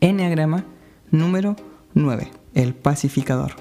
Enneagrama número 9, el pacificador.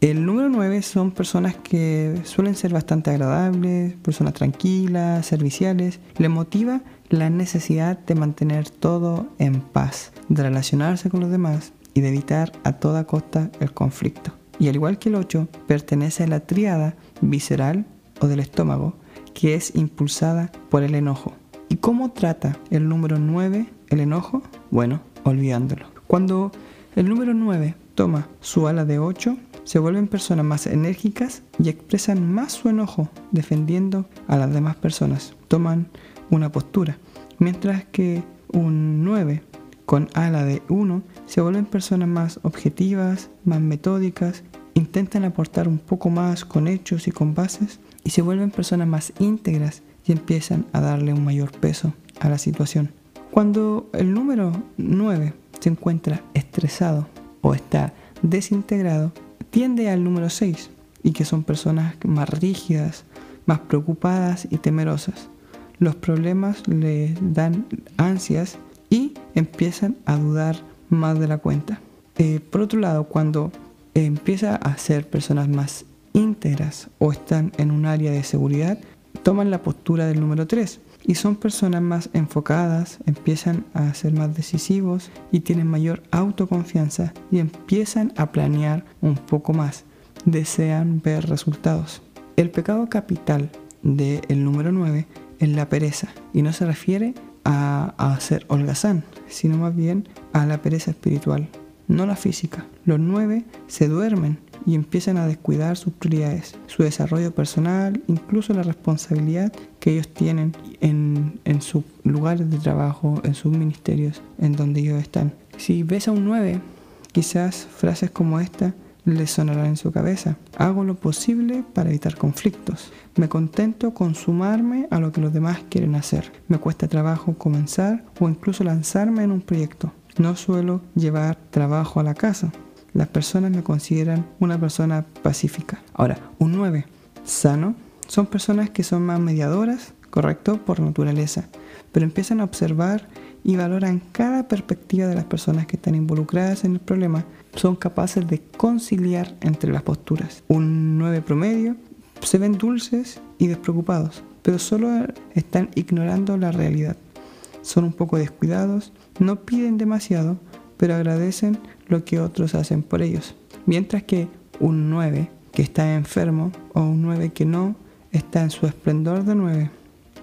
El número 9 son personas que suelen ser bastante agradables, personas tranquilas, serviciales. Les motiva la necesidad de mantener todo en paz, de relacionarse con los demás y de evitar a toda costa el conflicto. Y al igual que el 8, pertenece a la tríada visceral o del estómago, que es impulsada por el enojo. ¿Y cómo trata el número 9 el enojo? Bueno, olvidándolo. Cuando el número 9 toma su ala de 8, se vuelven personas más enérgicas y expresan más su enojo defendiendo a las demás personas. Toman una postura. Mientras que un 9 con ala de 1 se vuelven personas más objetivas, más metódicas, intentan aportar un poco más con hechos y con bases y se vuelven personas más íntegras y empiezan a darle un mayor peso a la situación. Cuando el número 9 se encuentra estresado o está desintegrado, tiende al número 6 y que son personas más rígidas, más preocupadas y temerosas. Los problemas le dan ansias y empiezan a dudar más de la cuenta. Eh, por otro lado, cuando empieza a ser personas más íntegras o están en un área de seguridad, toman la postura del número 3 y son personas más enfocadas, empiezan a ser más decisivos y tienen mayor autoconfianza y empiezan a planear un poco más, desean ver resultados. El pecado capital del número 9 es la pereza y no se refiere a, a ser holgazán, sino más bien a la pereza espiritual, no la física. Los 9 se duermen y empiezan a descuidar sus prioridades, su desarrollo personal, incluso la responsabilidad que ellos tienen en, en sus lugares de trabajo, en sus ministerios, en donde ellos están. Si ves a un 9, quizás frases como esta le sonarán en su cabeza. Hago lo posible para evitar conflictos. Me contento con sumarme a lo que los demás quieren hacer. Me cuesta trabajo comenzar o incluso lanzarme en un proyecto. No suelo llevar trabajo a la casa las personas me consideran una persona pacífica. Ahora, un 9 sano son personas que son más mediadoras, correcto, por naturaleza, pero empiezan a observar y valoran cada perspectiva de las personas que están involucradas en el problema. Son capaces de conciliar entre las posturas. Un 9 promedio se ven dulces y despreocupados, pero solo están ignorando la realidad. Son un poco descuidados, no piden demasiado, pero agradecen lo que otros hacen por ellos. Mientras que un 9 que está enfermo o un 9 que no está en su esplendor de 9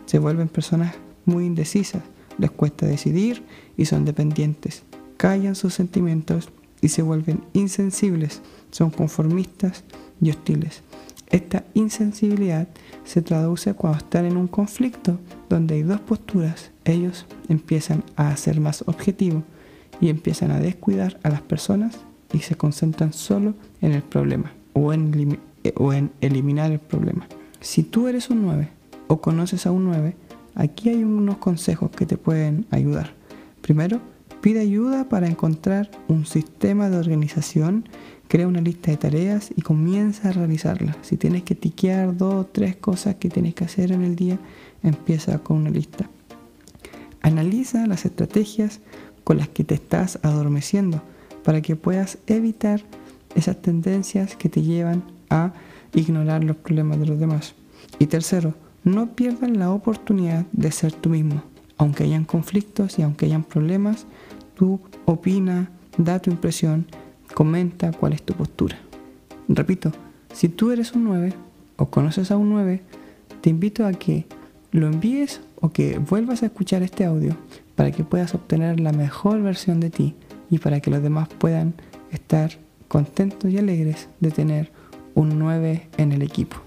se vuelven personas muy indecisas, les cuesta decidir y son dependientes. Callan sus sentimientos y se vuelven insensibles, son conformistas y hostiles. Esta insensibilidad se traduce cuando están en un conflicto donde hay dos posturas, ellos empiezan a ser más objetivos y empiezan a descuidar a las personas y se concentran solo en el problema o en, eh, eliminar el problema. Si tú eres un 9 o conoces a un 9, aquí hay unos consejos que te pueden ayudar. Primero, pide ayuda para encontrar un sistema de organización, crea una lista de tareas y comienza a realizarlas. Si tienes que tiquear dos o tres cosas que tienes que hacer en el día, empieza con una lista. Analiza las estrategias con las que te estás adormeciendo para que puedas evitar esas tendencias que te llevan a ignorar los problemas de los demás. Y tercero, no pierdas la oportunidad de ser tú mismo. Aunque hayan conflictos y aunque hayan problemas, tú opina, da tu impresión, comenta cuál es tu postura. Repito, si tú eres un 9 o conoces a un 9, te invito a que lo envíes o que vuelvas a escuchar este audio para que puedas obtener la mejor versión de ti y para que los demás puedan estar contentos y alegres de tener un 9 en el equipo.